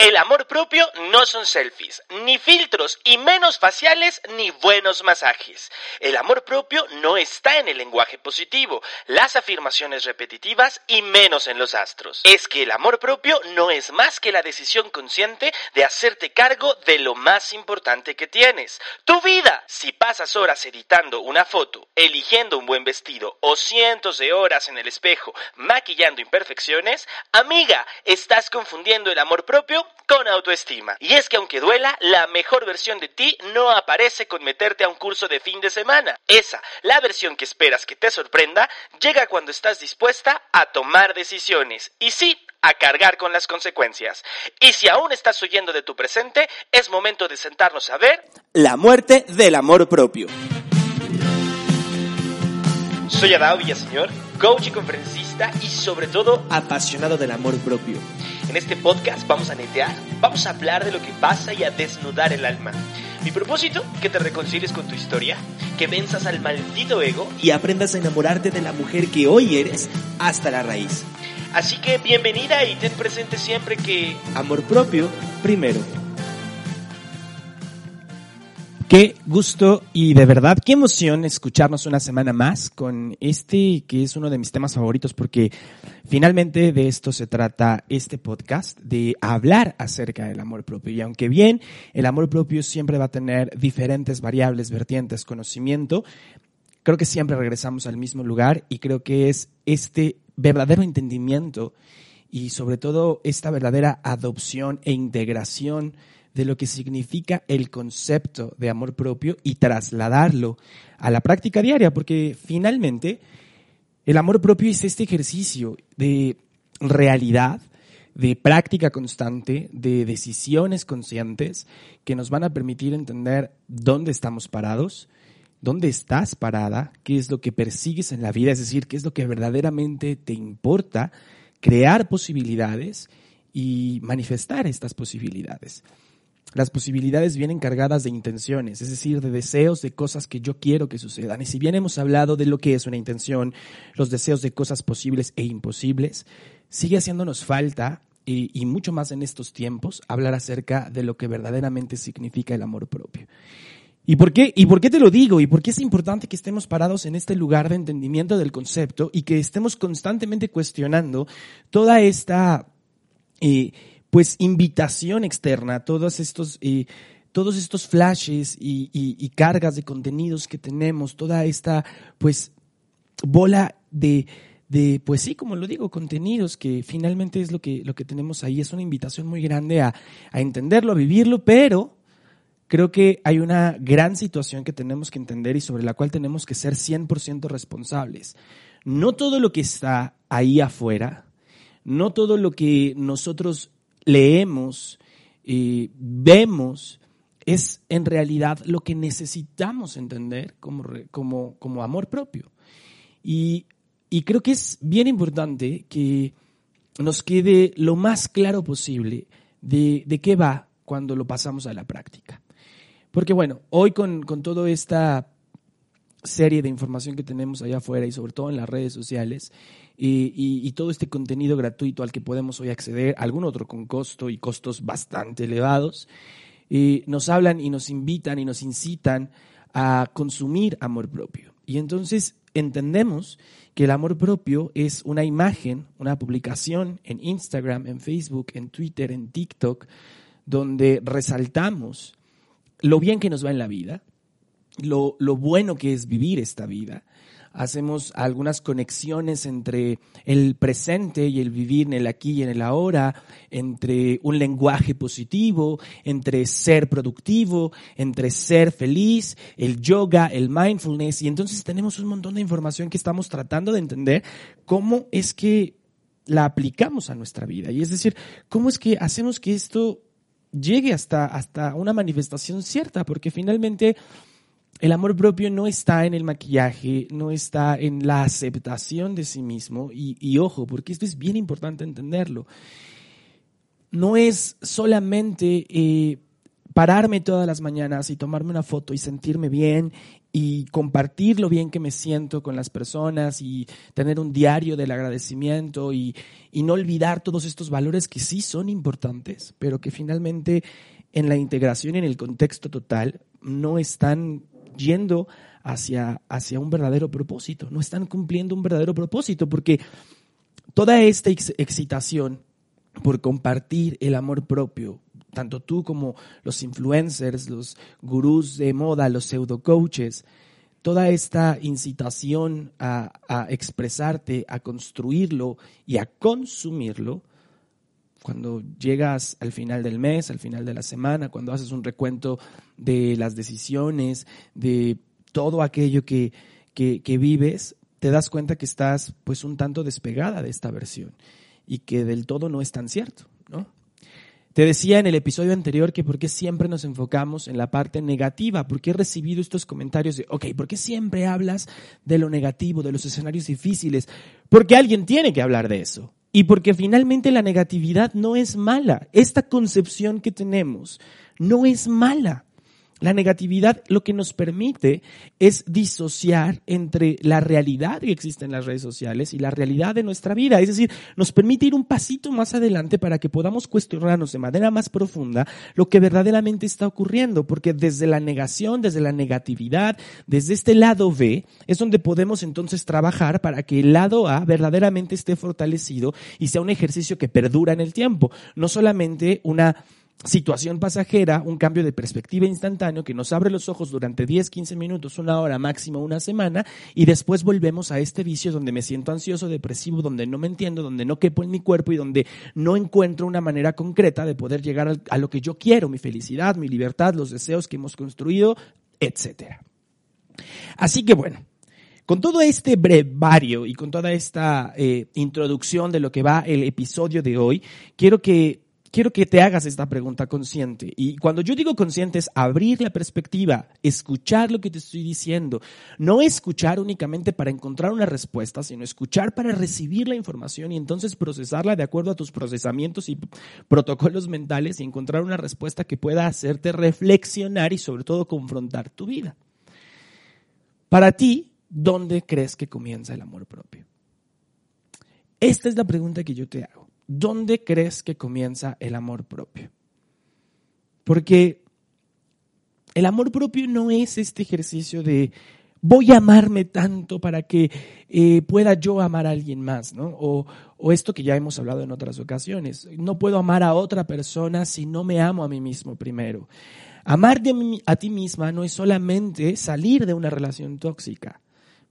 El amor propio no son selfies, ni filtros, y menos faciales, ni buenos masajes. El amor propio no está en el lenguaje positivo, las afirmaciones repetitivas y menos en los astros. Es que el amor propio no es más que la decisión consciente de hacerte cargo de lo más importante que tienes, tu vida. Si pasas horas editando una foto, eligiendo un buen vestido o cientos de horas en el espejo maquillando imperfecciones, amiga, estás confundiendo el amor propio con autoestima. Y es que aunque duela, la mejor versión de ti no aparece con meterte a un curso de fin de semana. Esa, la versión que esperas que te sorprenda, llega cuando estás dispuesta a tomar decisiones. Y sí, a cargar con las consecuencias. Y si aún estás huyendo de tu presente, es momento de sentarnos a ver La muerte del amor propio. Soy Adao Villaseñor, coach y conferencista y sobre todo Apasionado del amor propio. En este podcast vamos a netear, vamos a hablar de lo que pasa y a desnudar el alma. Mi propósito, que te reconcilies con tu historia, que venzas al maldito ego. Y aprendas a enamorarte de la mujer que hoy eres hasta la raíz. Así que bienvenida y ten presente siempre que Amor propio primero. Qué gusto y de verdad qué emoción escucharnos una semana más con este que es uno de mis temas favoritos porque finalmente de esto se trata este podcast, de hablar acerca del amor propio. Y aunque bien el amor propio siempre va a tener diferentes variables, vertientes, conocimiento, creo que siempre regresamos al mismo lugar y creo que es este verdadero entendimiento y sobre todo esta verdadera adopción e integración de lo que significa el concepto de amor propio y trasladarlo a la práctica diaria, porque finalmente el amor propio es este ejercicio de realidad, de práctica constante, de decisiones conscientes que nos van a permitir entender dónde estamos parados, dónde estás parada, qué es lo que persigues en la vida, es decir, qué es lo que verdaderamente te importa, crear posibilidades y manifestar estas posibilidades. Las posibilidades vienen cargadas de intenciones, es decir, de deseos de cosas que yo quiero que sucedan. Y si bien hemos hablado de lo que es una intención, los deseos de cosas posibles e imposibles, sigue haciéndonos falta, y, mucho más en estos tiempos, hablar acerca de lo que verdaderamente significa el amor propio. ¿Y por, qué, ¿Y por qué te lo digo? ¿Y por qué es importante que estemos parados en este lugar de entendimiento del concepto y que estemos constantemente cuestionando toda esta eh, pues invitación externa, todos estos, eh, todos estos flashes y, y, y, cargas de contenidos que tenemos, toda esta pues bola de, de, pues sí, como lo digo, contenidos que finalmente es lo que, lo que tenemos ahí, es una invitación muy grande a, a entenderlo, a vivirlo, pero creo que hay una gran situación que tenemos que entender y sobre la cual tenemos que ser 100% responsables. No todo lo que está ahí afuera, no todo lo que nosotros leemos, eh, vemos, es en realidad lo que necesitamos entender como, como, como amor propio. Y, y creo que es bien importante que nos quede lo más claro posible de, de qué va cuando lo pasamos a la práctica. Porque bueno, hoy con, con toda esta serie de información que tenemos allá afuera y sobre todo en las redes sociales y, y, todo este contenido gratuito al que podemos hoy acceder, algún otro con costo y costos bastante elevados, y nos hablan y nos invitan y nos incitan a consumir amor propio. Y entonces entendemos que el amor propio es una imagen, una publicación en Instagram, en Facebook, en Twitter, en TikTok, donde resaltamos lo bien que nos va en la vida, lo, lo, bueno que es vivir esta vida. Hacemos algunas conexiones entre el presente y el vivir en el aquí y en el ahora, entre un lenguaje positivo, entre ser productivo, entre ser feliz, el yoga, el mindfulness. Y entonces tenemos un montón de información que estamos tratando de entender cómo es que la aplicamos a nuestra vida. Y es decir, cómo es que hacemos que esto llegue hasta, hasta una manifestación cierta, porque finalmente el amor propio no está en el maquillaje, no está en la aceptación de sí mismo, y, y, ojo, porque esto es bien importante entenderlo. No es solamente eh, pararme todas las mañanas y tomarme una foto y sentirme bien y compartir lo bien que me siento con las personas y tener un diario del agradecimiento y, y no olvidar todos estos valores que sí son importantes, pero que finalmente en la integración y en el contexto total no están yendo hacia, hacia un verdadero propósito, no están cumpliendo un verdadero propósito, porque toda esta excitación por compartir el amor propio, tanto tú como los influencers, los gurús de moda, los pseudo coaches, toda esta incitación a, a, expresarte, a construirlo y a consumirlo, cuando llegas al final del mes, al final de la semana, cuando haces un recuento de las decisiones, de todo aquello que, que, vives, te das cuenta que estás pues un tanto despegada de esta versión y que del todo no es tan cierto, ¿no? Te decía en el episodio anterior que por qué siempre nos enfocamos en la parte negativa, por qué he recibido estos comentarios de, ok, ¿por qué siempre hablas de lo negativo, de los escenarios difíciles? Porque alguien tiene que hablar de eso. Y porque finalmente la negatividad no es mala. Esta concepción que tenemos no es mala. La negatividad lo que nos permite es disociar entre la realidad que existe en las redes sociales y la realidad de nuestra vida. Es decir, nos permite ir un pasito más adelante para que podamos cuestionarnos de manera más profunda lo que verdaderamente está ocurriendo. Porque desde la negación, desde la negatividad, desde este lado B, es donde podemos entonces trabajar para que el lado A verdaderamente esté fortalecido y sea un ejercicio que perdura en el tiempo. No solamente una situación pasajera, un cambio de perspectiva instantáneo que nos abre los ojos durante 10, 15 minutos, una hora, máximo una semana, y después volvemos a este vicio donde me siento ansioso, depresivo, donde no me entiendo, donde no quepo en mi cuerpo y donde no encuentro una manera concreta de poder llegar a lo que yo quiero, mi felicidad, mi libertad, los deseos que hemos construido, etc. Así que bueno, con todo este brevario y con toda esta eh, introducción de lo que va el episodio de hoy, quiero que quiero que te hagas esta pregunta consciente. Y cuando yo digo consciente es abrir la perspectiva, escuchar lo que te estoy diciendo. No escuchar únicamente para encontrar una respuesta, sino escuchar para recibir la información y entonces procesarla de acuerdo a tus procesamientos y protocolos mentales y encontrar una respuesta que pueda hacerte reflexionar y sobre todo confrontar tu vida. Para ti, ¿dónde crees que comienza el amor propio? Esta es la pregunta que yo te hago. ¿Dónde crees que comienza el amor propio? Porque el amor propio no es este ejercicio de voy a amarme tanto para que eh, pueda yo amar a alguien más, ¿no? O, o, esto que ya hemos hablado en otras ocasiones, no puedo amar a otra persona si no me amo a mí mismo primero. Amar a ti misma no es solamente salir de una relación tóxica,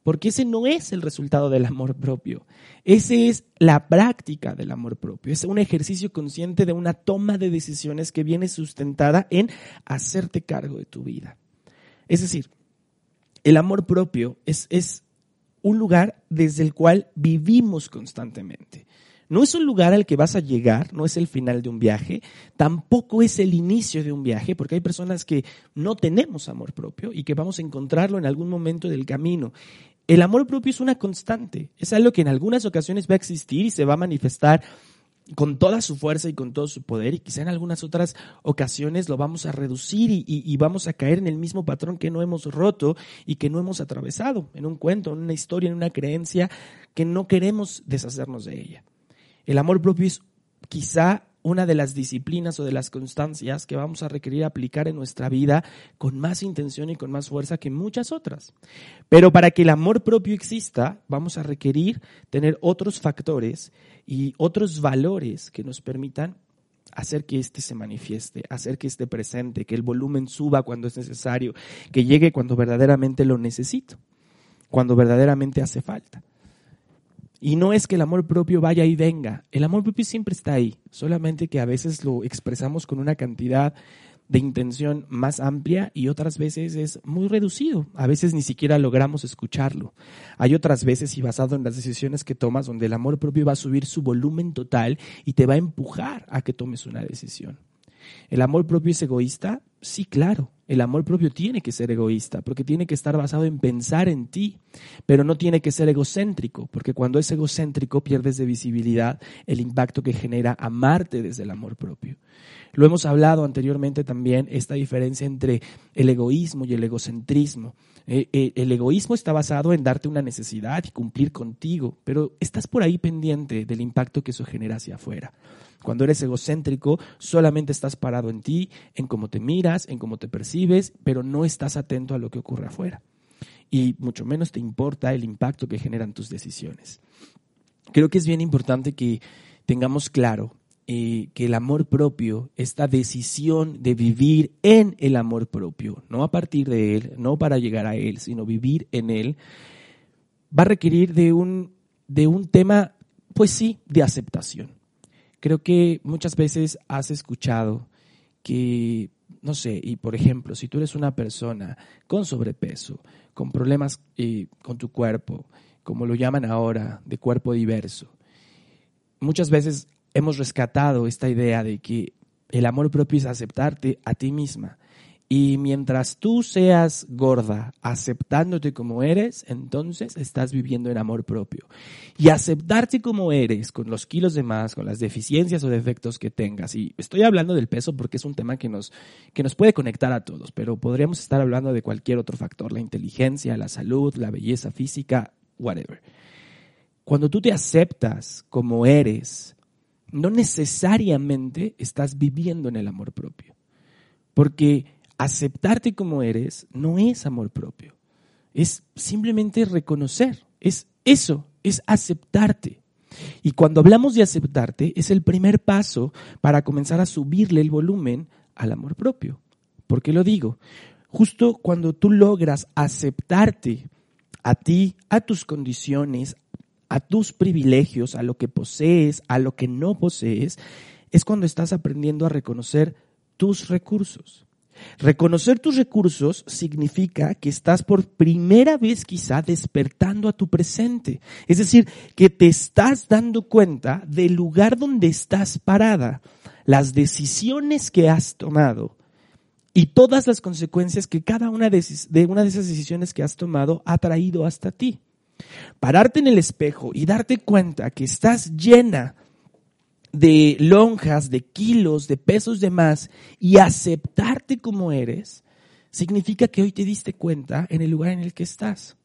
porque ese no es el resultado del amor propio. Ese es la práctica del amor propio. Es un ejercicio consciente de una toma de decisiones que viene sustentada en hacerte cargo de tu vida. Es decir, el amor propio es, es un lugar desde el cual vivimos constantemente. No es un lugar al que vas a llegar, no es el final de un viaje, tampoco es el inicio de un viaje, porque hay personas que no tenemos amor propio y que vamos a encontrarlo en algún momento del camino. El amor propio es una constante, es algo que en algunas ocasiones va a existir y se va a manifestar con toda su fuerza y con todo su poder y quizá en algunas otras ocasiones lo vamos a reducir y, vamos a caer en el mismo patrón que no hemos roto y que no hemos atravesado en un cuento, en una historia, en una creencia que no queremos deshacernos de ella. El amor propio es quizá una de las disciplinas o de las constancias que vamos a requerir aplicar en nuestra vida con más intención y con más fuerza que muchas otras. Pero para que el amor propio exista, vamos a requerir tener otros factores y otros valores que nos permitan hacer que éste se manifieste, hacer que esté presente, que el volumen suba cuando es necesario, que llegue cuando verdaderamente lo necesito, cuando verdaderamente hace falta. Y no es que el amor propio vaya y venga, el amor propio siempre está ahí, solamente que a veces lo expresamos con una cantidad de intención más amplia y otras veces es muy reducido. A veces ni siquiera logramos escucharlo. Hay otras veces y basado en las decisiones que tomas donde el amor propio va a subir su volumen total y te va a empujar a que tomes una decisión. ¿El amor propio es egoísta? Sí, claro. El amor propio tiene que ser egoísta, porque tiene que estar basado en pensar en ti, pero no tiene que ser egocéntrico, porque cuando es egocéntrico pierdes de visibilidad el impacto que genera amarte desde el amor propio. Lo hemos hablado anteriormente también, esta diferencia entre el egoísmo y el egocentrismo. Eh, eh, el egoísmo está basado en darte una necesidad y cumplir contigo, pero estás por ahí pendiente del impacto que eso genera hacia afuera. Cuando eres egocéntrico, solamente estás parado en ti, en cómo te miras, en cómo te percibes, pero no estás atento a lo que ocurre afuera. Y mucho menos te importa el impacto que generan tus decisiones. Creo que es bien importante que tengamos claro eh, que el amor propio, esta decisión de vivir en el amor propio, no a partir de él, no para llegar a él, sino vivir en él, va a requerir de un, de un tema, pues sí, de aceptación. Creo que muchas veces has escuchado que, no sé, y por ejemplo, si tú eres una persona con sobrepeso, con problemas eh, con tu cuerpo, como lo llaman ahora, de cuerpo diverso, muchas veces hemos rescatado esta idea de que el amor propio es aceptarte a ti misma y mientras tú seas gorda, aceptándote como eres, entonces estás viviendo en amor propio. Y aceptarte como eres, con los kilos de más, con las deficiencias o defectos que tengas. Y estoy hablando del peso porque es un tema que nos, que nos puede conectar a todos, pero podríamos estar hablando de cualquier otro factor, la inteligencia, la salud, la belleza física, whatever. Cuando tú te aceptas como eres, no necesariamente estás viviendo en el amor propio. Porque aceptarte como eres no es amor propio. Es simplemente reconocer. Es eso, es aceptarte. Y cuando hablamos de aceptarte, es el primer paso para comenzar a subirle el volumen al amor propio. ¿Por qué lo digo? Justo cuando tú logras aceptarte a ti, a tus condiciones, a tus privilegios, a lo que posees, a lo que no posees, es cuando estás aprendiendo a reconocer tus recursos. Reconocer tus recursos significa que estás por primera vez quizá despertando a tu presente. Es decir, que te estás dando cuenta del lugar donde estás parada, las decisiones que has tomado y todas las consecuencias que cada una de, una de esas decisiones que has tomado ha traído hasta ti. Pararte en el espejo y darte cuenta que estás llena de lonjas, de kilos, de pesos de más y aceptarte como eres, significa que hoy te diste cuenta en el lugar en el que estás.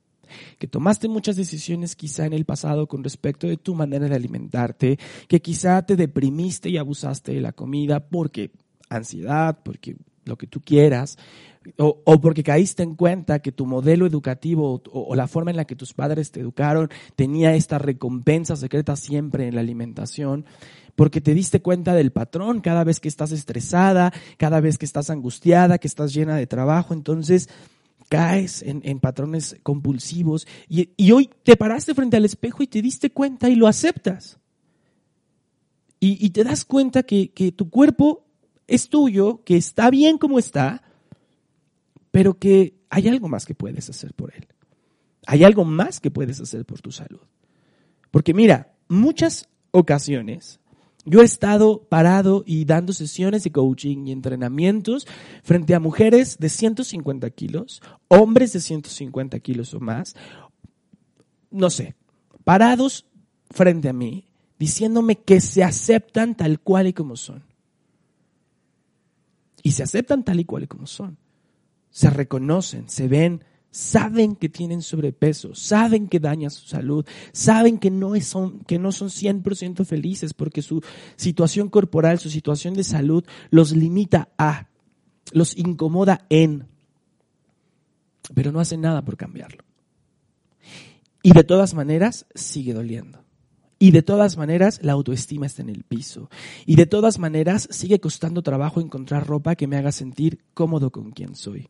Que tomaste muchas decisiones quizá en el pasado con respecto de tu manera de alimentarte, que quizá te deprimiste y abusaste de la comida porque ansiedad, porque lo que tú quieras, o, porque caíste en cuenta que tu modelo educativo o, o, la forma en la que tus padres te educaron tenía esta recompensa secreta siempre en la alimentación porque te diste cuenta del patrón cada vez que estás estresada, cada vez que estás angustiada, que estás llena de trabajo, entonces caes en, patrones compulsivos y, hoy te paraste frente al espejo y te diste cuenta y lo aceptas. Y, te das cuenta que, que tu cuerpo es tuyo, que está bien como está, pero que hay algo más que puedes hacer por él. Hay algo más que puedes hacer por tu salud. Porque mira, muchas ocasiones yo he estado parado y dando sesiones de coaching y entrenamientos frente a mujeres de 150 kilos, hombres de 150 kilos o más, no sé, parados frente a mí, diciéndome que se aceptan tal cual y como son. Y se aceptan tal y cual y como son. Se reconocen, se ven saben que tienen sobrepeso, saben que daña su salud, saben que no, son, que no son 100% felices porque su situación corporal, su situación de salud los limita a, los incomoda en, pero no hacen nada por cambiarlo. Y de todas maneras sigue doliendo. Y de todas maneras la autoestima está en el piso. Y de todas maneras sigue costando trabajo encontrar ropa que me haga sentir cómodo con quien soy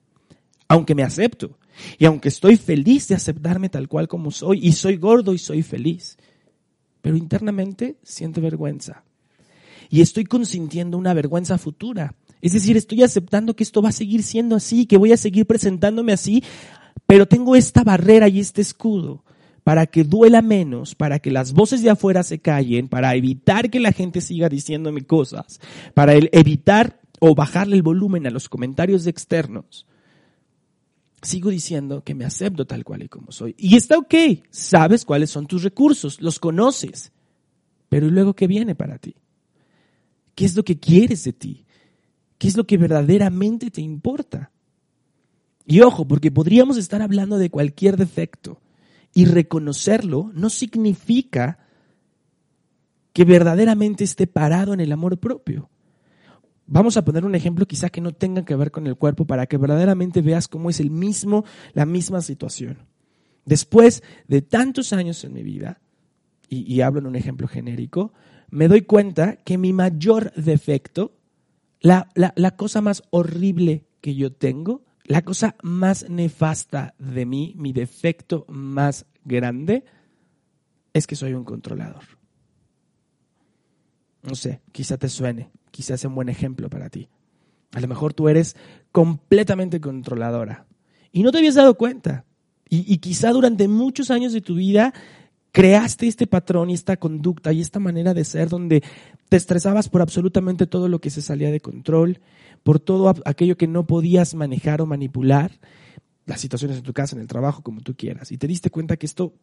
aunque me acepto. Y aunque estoy feliz de aceptarme tal cual como soy y soy gordo y soy feliz, pero internamente siento vergüenza. Y estoy consintiendo una vergüenza futura. Es decir, estoy aceptando que esto va a seguir siendo así, que voy a seguir presentándome así, pero tengo esta barrera y este escudo para que duela menos, para que las voces de afuera se callen, para evitar que la gente siga diciéndome cosas, para evitar o bajarle el volumen a los comentarios externos, sigo diciendo que me acepto tal cual y como soy. Y está ok, sabes cuáles son tus recursos, los conoces. Pero ¿y luego qué viene para ti? ¿Qué es lo que quieres de ti? ¿Qué es lo que verdaderamente te importa? Y ojo, porque podríamos estar hablando de cualquier defecto y reconocerlo no significa que verdaderamente esté parado en el amor propio. Vamos a poner un ejemplo quizá que no tenga que ver con el cuerpo para que verdaderamente veas cómo es el mismo, la misma situación. Después de tantos años en mi vida, y, hablo en un ejemplo genérico, me doy cuenta que mi mayor defecto, la, la cosa más horrible que yo tengo, la cosa más nefasta de mí, mi defecto más grande, es que soy un controlador. No sé, quizá te suene, quizá sea un buen ejemplo para ti. A lo mejor tú eres completamente controladora y no te habías dado cuenta. Y, y, quizá durante muchos años de tu vida creaste este patrón y esta conducta y esta manera de ser donde te estresabas por absolutamente todo lo que se salía de control, por todo aquello que no podías manejar o manipular, las situaciones en tu casa, en el trabajo, como tú quieras. Y te diste cuenta que esto,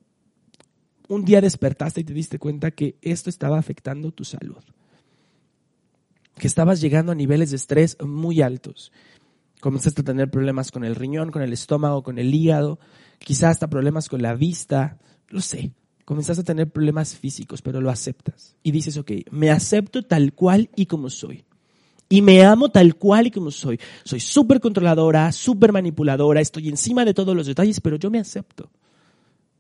un día despertaste y te diste cuenta que esto estaba afectando tu salud. Que estabas llegando a niveles de estrés muy altos. Comenzaste a tener problemas con el riñón, con el estómago, con el hígado, quizás hasta problemas con la vista, lo sé. Comenzaste a tener problemas físicos, pero lo aceptas. Y dices, ok, me acepto tal cual y como soy y me amo tal cual y como soy. Soy súper controladora, súper manipuladora, estoy encima de todos los detalles, pero yo me acepto.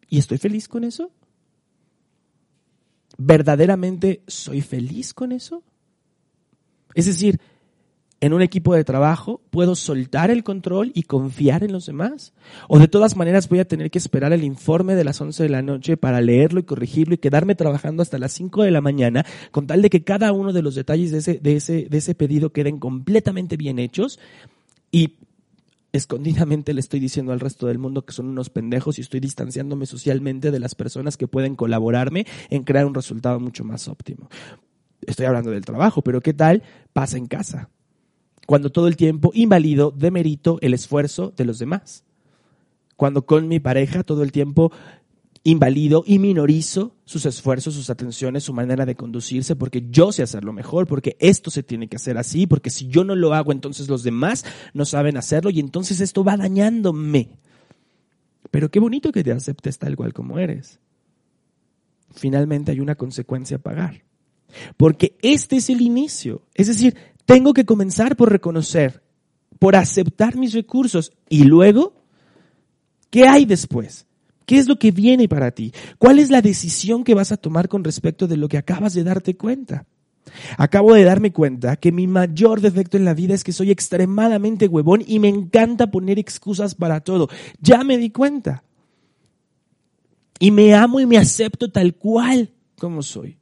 ¿Y estoy feliz con eso? ¿Verdaderamente soy feliz con eso? Es decir, en un equipo de trabajo, puedo soltar el control y confiar en los demás. O de todas maneras voy a tener que esperar el informe de las 11 de la noche para leerlo y corregirlo y quedarme trabajando hasta las 5 de la mañana con tal de que cada uno de los detalles de ese, de ese, de ese pedido queden completamente bien hechos y escondidamente le estoy diciendo al resto del mundo que son unos pendejos y estoy distanciándome socialmente de las personas que pueden colaborarme en crear un resultado mucho más óptimo. Estoy hablando del trabajo, pero ¿qué tal pasa en casa? cuando todo el tiempo invalido, demerito el esfuerzo de los demás. Cuando con mi pareja todo el tiempo invalido y minorizo sus esfuerzos, sus atenciones, su manera de conducirse, porque yo sé hacerlo mejor, porque esto se tiene que hacer así, porque si yo no lo hago, entonces los demás no saben hacerlo y entonces esto va dañándome. Pero qué bonito que te aceptes tal cual como eres. Finalmente hay una consecuencia a pagar. Porque este es el inicio. Es decir, tengo que comenzar por reconocer, por aceptar mis recursos y luego, ¿qué hay después? ¿Qué es lo que viene para ti? ¿Cuál es la decisión que vas a tomar con respecto de lo que acabas de darte cuenta? Acabo de darme cuenta que mi mayor defecto en la vida es que soy extremadamente huevón y me encanta poner excusas para todo. Ya me di cuenta. Y me amo y me acepto tal cual como soy.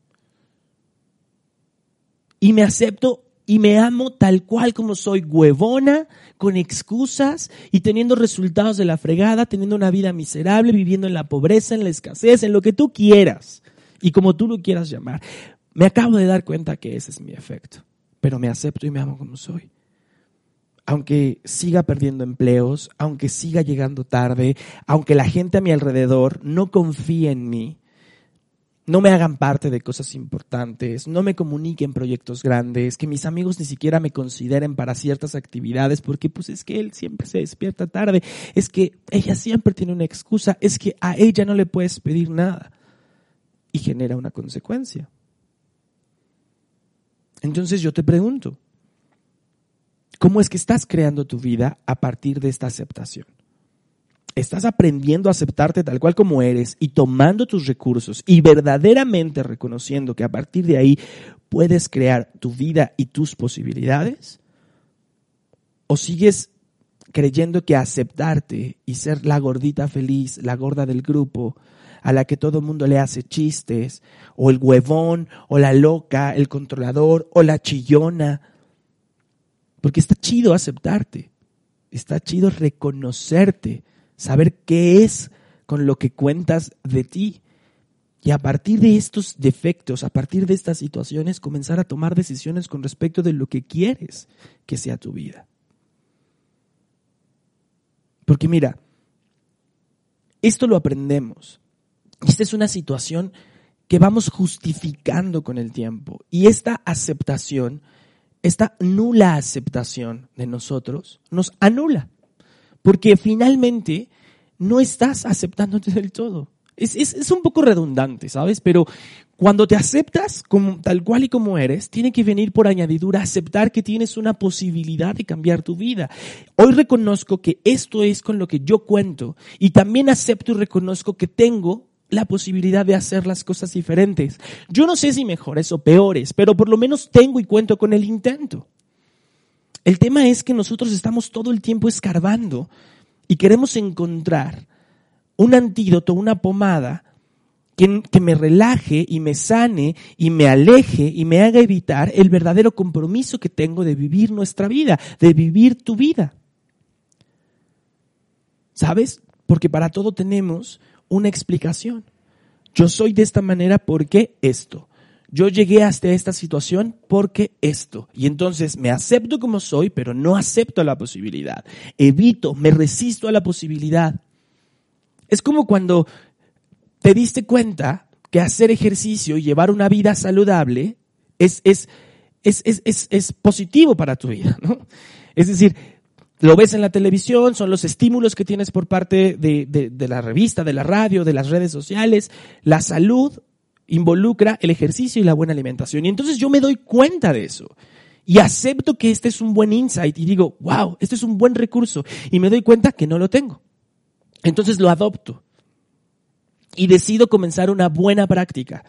Y me acepto y me amo tal cual como soy, huevona, con excusas y teniendo resultados de la fregada, teniendo una vida miserable, viviendo en la pobreza, en la escasez, en lo que tú quieras y como tú lo quieras llamar. Me acabo de dar cuenta que ese es mi efecto, pero me acepto y me amo como soy. Aunque siga perdiendo empleos, aunque siga llegando tarde, aunque la gente a mi alrededor no confíe en mí, no me hagan parte de cosas importantes, no me comuniquen proyectos grandes, que mis amigos ni siquiera me consideren para ciertas actividades, porque pues es que él siempre se despierta tarde, es que ella siempre tiene una excusa, es que a ella no le puedes pedir nada y genera una consecuencia. Entonces yo te pregunto, ¿cómo es que estás creando tu vida a partir de esta aceptación? Estás aprendiendo a aceptarte tal cual como eres y tomando tus recursos y verdaderamente reconociendo que a partir de ahí puedes crear tu vida y tus posibilidades? ¿O sigues creyendo que aceptarte y ser la gordita feliz, la gorda del grupo, a la que todo el mundo le hace chistes, o el huevón, o la loca, el controlador, o la chillona? Porque está chido aceptarte, está chido reconocerte saber qué es con lo que cuentas de ti. Y a partir de estos defectos, a partir de estas situaciones, comenzar a tomar decisiones con respecto de lo que quieres que sea tu vida. Porque mira, esto lo aprendemos. Esta es una situación que vamos justificando con el tiempo. Y esta aceptación, esta nula aceptación de nosotros, nos anula. Porque finalmente no estás aceptándote del todo. Es, es, un poco redundante, ¿sabes? Pero cuando te aceptas como, tal cual y como eres, tiene que venir por añadidura aceptar que tienes una posibilidad de cambiar tu vida. Hoy reconozco que esto es con lo que yo cuento y también acepto y reconozco que tengo la posibilidad de hacer las cosas diferentes. Yo no sé si mejores o peores, pero por lo menos tengo y cuento con el intento. El tema es que nosotros estamos todo el tiempo escarbando y queremos encontrar un antídoto, una pomada que, me relaje y me sane y me aleje y me haga evitar el verdadero compromiso que tengo de vivir nuestra vida, de vivir tu vida. ¿Sabes? Porque para todo tenemos una explicación. Yo soy de esta manera porque esto. Yo llegué hasta esta situación porque esto. Y entonces me acepto como soy, pero no acepto la posibilidad. Evito, me resisto a la posibilidad. Es como cuando te diste cuenta que hacer ejercicio y llevar una vida saludable es, es, es, es, es positivo para tu vida, ¿no? Es decir, lo ves en la televisión, son los estímulos que tienes por parte de, de, de, la revista, de la radio, de las redes sociales. La salud involucra el ejercicio y la buena alimentación. Y entonces yo me doy cuenta de eso. Y acepto que este es un buen insight y digo, wow, este es un buen recurso. Y me doy cuenta que no lo tengo. Entonces lo adopto y decido comenzar una buena práctica.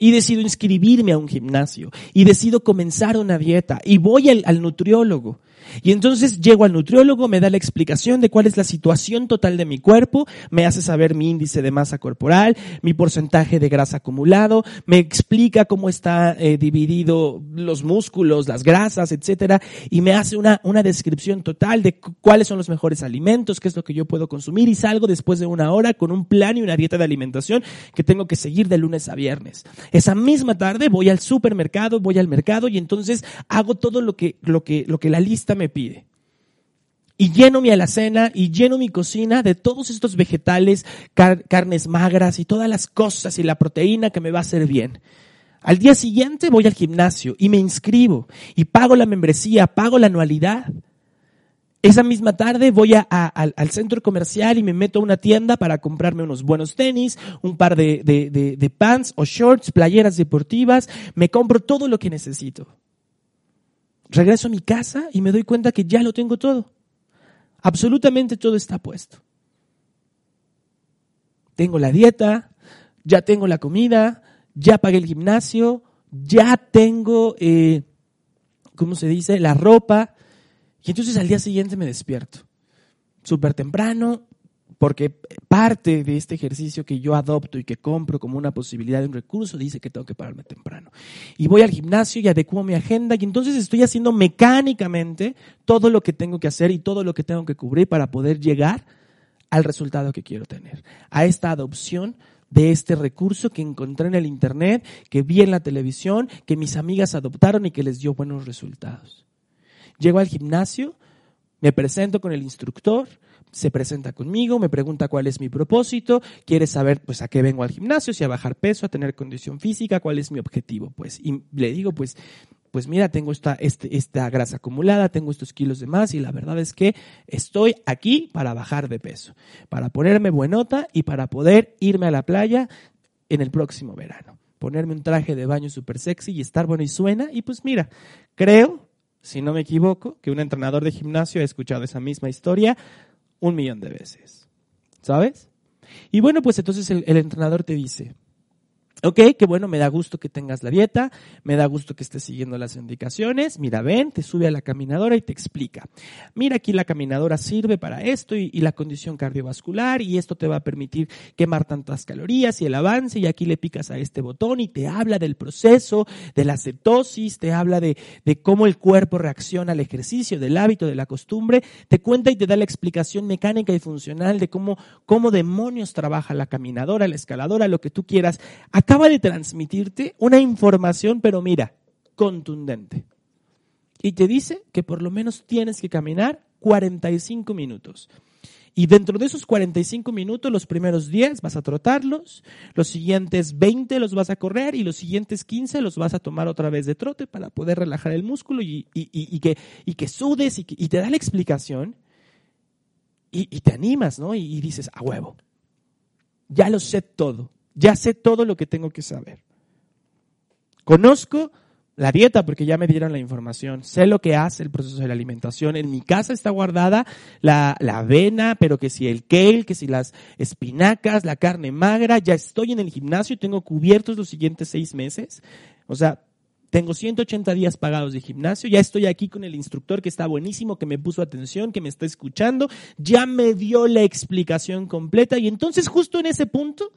Y decido inscribirme a un gimnasio. Y decido comenzar una dieta. Y voy al, al nutriólogo. Y entonces llego al nutriólogo, me da la explicación de cuál es la situación total de mi cuerpo, me hace saber mi índice de masa corporal, mi porcentaje de grasa acumulado, me explica cómo está eh, dividido los músculos, las grasas, etcétera, y me hace una, una descripción total de cuáles son los mejores alimentos, qué es lo que yo puedo consumir y salgo después de una hora con un plan y una dieta de alimentación que tengo que seguir de lunes a viernes. Esa misma tarde voy al supermercado, voy al mercado y entonces hago todo lo que, lo que, lo que la lista me pide. Y lleno mi alacena y lleno mi cocina de todos estos vegetales, carnes magras y todas las cosas y la proteína que me va a hacer bien. Al día siguiente voy al gimnasio y me inscribo y pago la membresía, pago la anualidad. Esa misma tarde voy al, centro comercial y me meto a una tienda para comprarme unos buenos tenis, un par de, de pants o shorts, playeras deportivas, me compro todo lo que necesito. Regreso a mi casa y me doy cuenta que ya lo tengo todo. Absolutamente todo está puesto. Tengo la dieta, ya tengo la comida, ya pagué el gimnasio, ya tengo, eh, ¿cómo se dice?, la ropa. Y entonces al día siguiente me despierto. Súper temprano, porque parte de este ejercicio que yo adopto y que compro como una posibilidad de un recurso dice que tengo que pararme temprano. Y voy al gimnasio y adecuo mi agenda y entonces estoy haciendo mecánicamente todo lo que tengo que hacer y todo lo que tengo que cubrir para poder llegar al resultado que quiero tener, a esta adopción de este recurso que encontré en el Internet, que vi en la televisión, que mis amigas adoptaron y que les dio buenos resultados. Llego al gimnasio, me presento con el instructor, se presenta conmigo, me pregunta cuál es mi propósito, quiere saber pues a qué vengo al gimnasio, si a bajar peso, a tener condición física, cuál es mi objetivo, pues y le digo pues pues mira, tengo esta, este, esta grasa acumulada, tengo estos kilos de más y la verdad es que estoy aquí para bajar de peso, para ponerme buenota y para poder irme a la playa en el próximo verano. Ponerme un traje de baño súper sexy y estar bueno y suena. Y pues mira, creo, si no me equivoco, que un entrenador de gimnasio ha escuchado esa misma historia un millón de veces. ¿Sabes? Y bueno, pues entonces el, entrenador te dice, Ok, qué bueno, me da gusto que tengas la dieta, me da gusto que estés siguiendo las indicaciones. Mira, ven, te sube a la caminadora y te explica. Mira, aquí la caminadora sirve para esto y, la condición cardiovascular y esto te va a permitir quemar tantas calorías y el avance y aquí le picas a este botón y te habla del proceso, de la cetosis, te habla de, de cómo el cuerpo reacciona al ejercicio, del hábito, de la costumbre, te cuenta y te da la explicación mecánica y funcional de cómo, cómo demonios trabaja la caminadora, la escaladora, lo que tú quieras acaba de transmitirte una información, pero mira, contundente. Y te dice que por lo menos tienes que caminar 45 minutos. Y dentro de esos 45 minutos, los primeros 10 vas a trotarlos, los siguientes 20 los vas a correr y los siguientes 15 los vas a tomar otra vez de trote para poder relajar el músculo y, que, y que, sudes y, te da la explicación y, te animas, ¿no? y dices, a huevo, ya lo sé todo. Ya sé todo lo que tengo que saber. Conozco la dieta porque ya me dieron la información. Sé lo que hace el proceso de la alimentación. En mi casa está guardada la, avena, pero que si el kale, que si las espinacas, la carne magra. Ya estoy en el gimnasio y tengo cubiertos los siguientes seis meses. O sea, tengo 180 días pagados de gimnasio, ya estoy aquí con el instructor que está buenísimo, que me puso atención, que me está escuchando, ya me dio la explicación completa y entonces justo en ese punto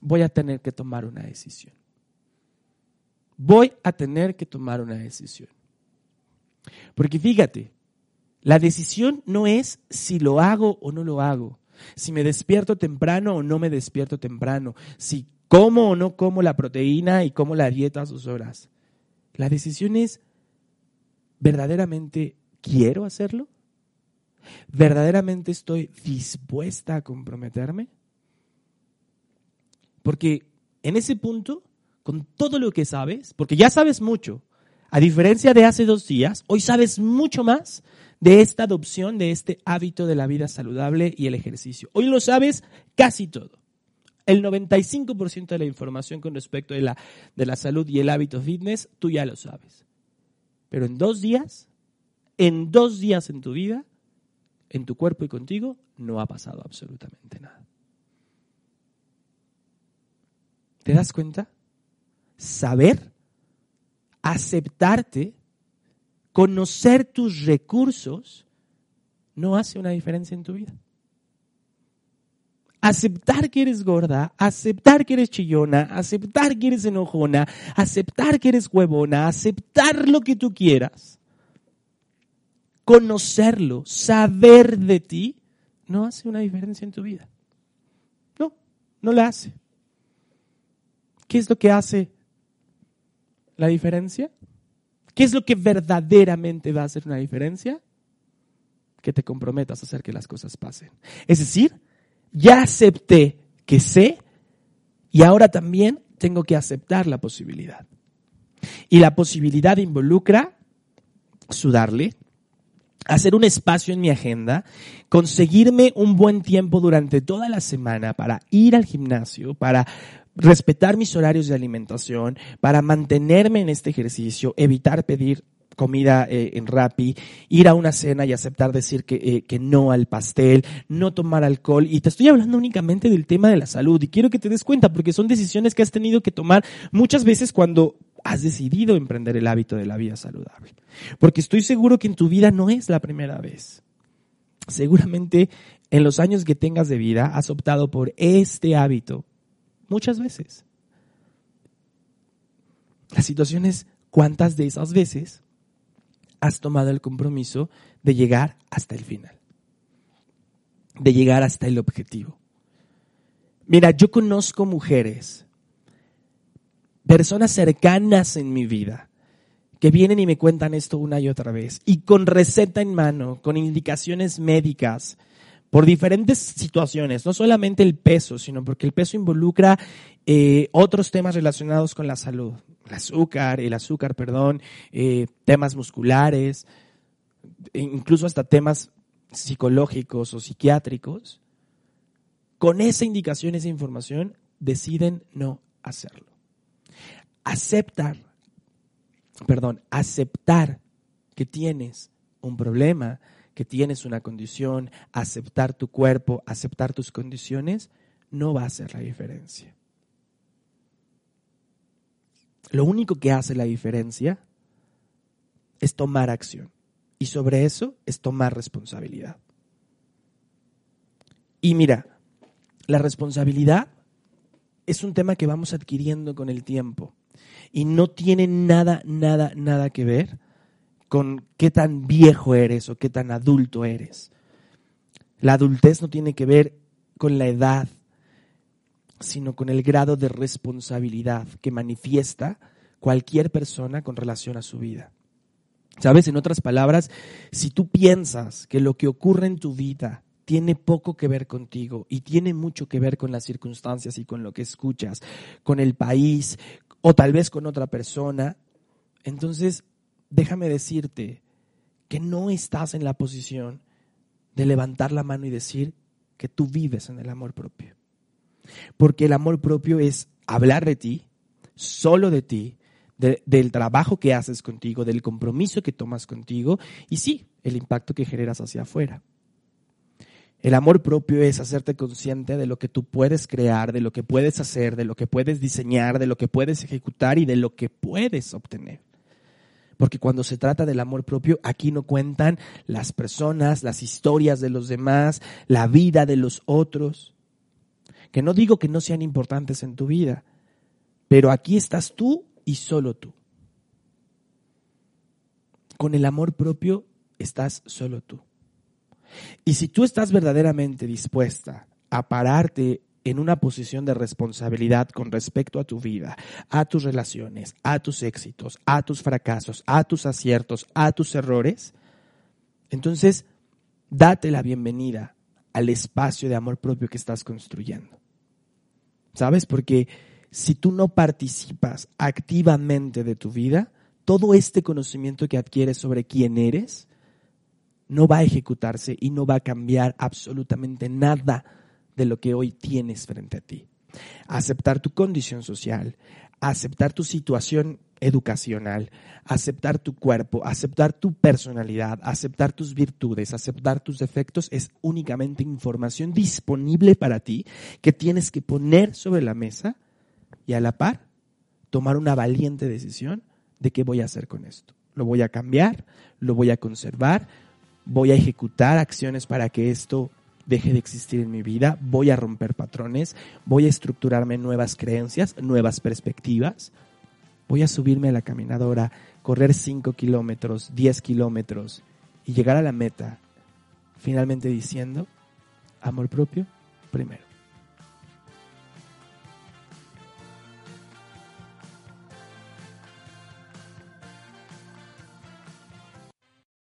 voy a tener que tomar una decisión. Voy a tener que tomar una decisión. Porque fíjate, la decisión no es si lo hago o no lo hago, si me despierto temprano o no me despierto temprano, si como o no como la proteína y como la dieta a sus horas. La decisión es, ¿verdaderamente quiero hacerlo? ¿Verdaderamente estoy dispuesta a comprometerme? Porque en ese punto, con todo lo que sabes, porque ya sabes mucho, a diferencia de hace dos días, hoy sabes mucho más de esta adopción, de este hábito de la vida saludable y el ejercicio. Hoy lo sabes casi todo. El 95% de la información con respecto de la, de la salud y el hábito fitness, tú ya lo sabes. Pero en dos días, en dos días en tu vida, en tu cuerpo y contigo, no ha pasado absolutamente nada. ¿Te das cuenta? Saber, aceptarte, conocer tus recursos, no hace una diferencia en tu vida. Aceptar que eres gorda, aceptar que eres chillona, aceptar que eres enojona, aceptar que eres huevona, aceptar lo que tú quieras. Conocerlo, saber de ti, no hace una diferencia en tu vida. No, no la hace. ¿Qué es lo que hace la diferencia? ¿Qué es lo que verdaderamente va a hacer una diferencia? Que te comprometas a hacer que las cosas pasen. Es decir, ya acepté que sé y ahora también tengo que aceptar la posibilidad. Y la posibilidad involucra sudarle, hacer un espacio en mi agenda, conseguirme un buen tiempo durante toda la semana para ir al gimnasio, para respetar mis horarios de alimentación, para mantenerme en este ejercicio, evitar pedir comida eh, en Rappi, ir a una cena y aceptar decir que, eh, que no al pastel, no tomar alcohol. Y te estoy hablando únicamente del tema de la salud y quiero que te des cuenta porque son decisiones que has tenido que tomar muchas veces cuando has decidido emprender el hábito de la vida saludable. Porque estoy seguro que en tu vida no es la primera vez. Seguramente en los años que tengas de vida has optado por este hábito muchas veces. La situación es cuántas de esas veces has tomado el compromiso de llegar hasta el final, de llegar hasta el objetivo. Mira, yo conozco mujeres, personas cercanas en mi vida, que vienen y me cuentan esto una y otra vez, y con receta en mano, con indicaciones médicas, por diferentes situaciones, no solamente el peso, sino porque el peso involucra eh, otros temas relacionados con la salud, el azúcar, el azúcar, perdón, eh, temas musculares, e incluso hasta temas psicológicos o psiquiátricos. Con esa indicación, esa información, deciden no hacerlo. Aceptar, perdón, aceptar que tienes un problema, que tienes una condición, aceptar tu cuerpo, aceptar tus condiciones, no va a hacer la diferencia. lo único que hace la diferencia es tomar acción. Y sobre eso es tomar responsabilidad. Y mira, la responsabilidad es un tema que vamos adquiriendo con el tiempo y no tiene nada, nada, nada que ver con qué tan viejo eres o qué tan adulto eres. La adultez no tiene que ver con la edad, sino con el grado de responsabilidad que manifiesta cualquier persona con relación a su vida. Sabes, en otras palabras, si tú piensas que lo que ocurre en tu vida tiene poco que ver contigo y tiene mucho que ver con las circunstancias y con lo que escuchas, con el país o tal vez con otra persona, entonces déjame decirte que no estás en la posición de levantar la mano y decir que tú vives en el amor propio. Porque el amor propio es hablar de ti, solo de ti, del trabajo que haces contigo, del compromiso que tomas contigo y sí, el impacto que generas hacia afuera. El amor propio es hacerte consciente de lo que tú puedes crear, de lo que puedes hacer, de lo que puedes diseñar, de lo que puedes ejecutar y de lo que puedes obtener. Porque cuando se trata del amor propio, aquí no cuentan las personas, las historias de los demás, la vida de los otros. Que no digo que no sean importantes en tu vida, pero aquí estás tú y solo tú. Con el amor propio estás solo tú. Y si tú estás verdaderamente dispuesta a pararte en una posición de responsabilidad con respecto a tu vida, a tus relaciones, a tus éxitos, a tus fracasos, a tus aciertos, a tus errores, entonces date la bienvenida al espacio de amor propio que estás construyendo. ¿Sabes? Porque si tú no participas activamente de tu vida, todo este conocimiento que adquieres sobre quién eres no va a ejecutarse y no va a cambiar absolutamente nada de lo que hoy tienes frente a ti. Aceptar tu condición social, aceptar tu situación educacional, aceptar tu cuerpo, aceptar tu personalidad, aceptar tus virtudes, aceptar tus defectos es únicamente información disponible para ti que tienes que poner sobre la mesa y a la par tomar una valiente decisión de qué voy a hacer con esto. Lo voy a cambiar, lo voy a conservar, voy a ejecutar acciones para que esto deje de existir en mi vida, voy a romper patrones, voy a estructurarme nuevas creencias, nuevas perspectivas, voy a subirme a la caminadora, correr 5 kilómetros, 10 kilómetros y llegar a la meta, finalmente diciendo, amor propio primero.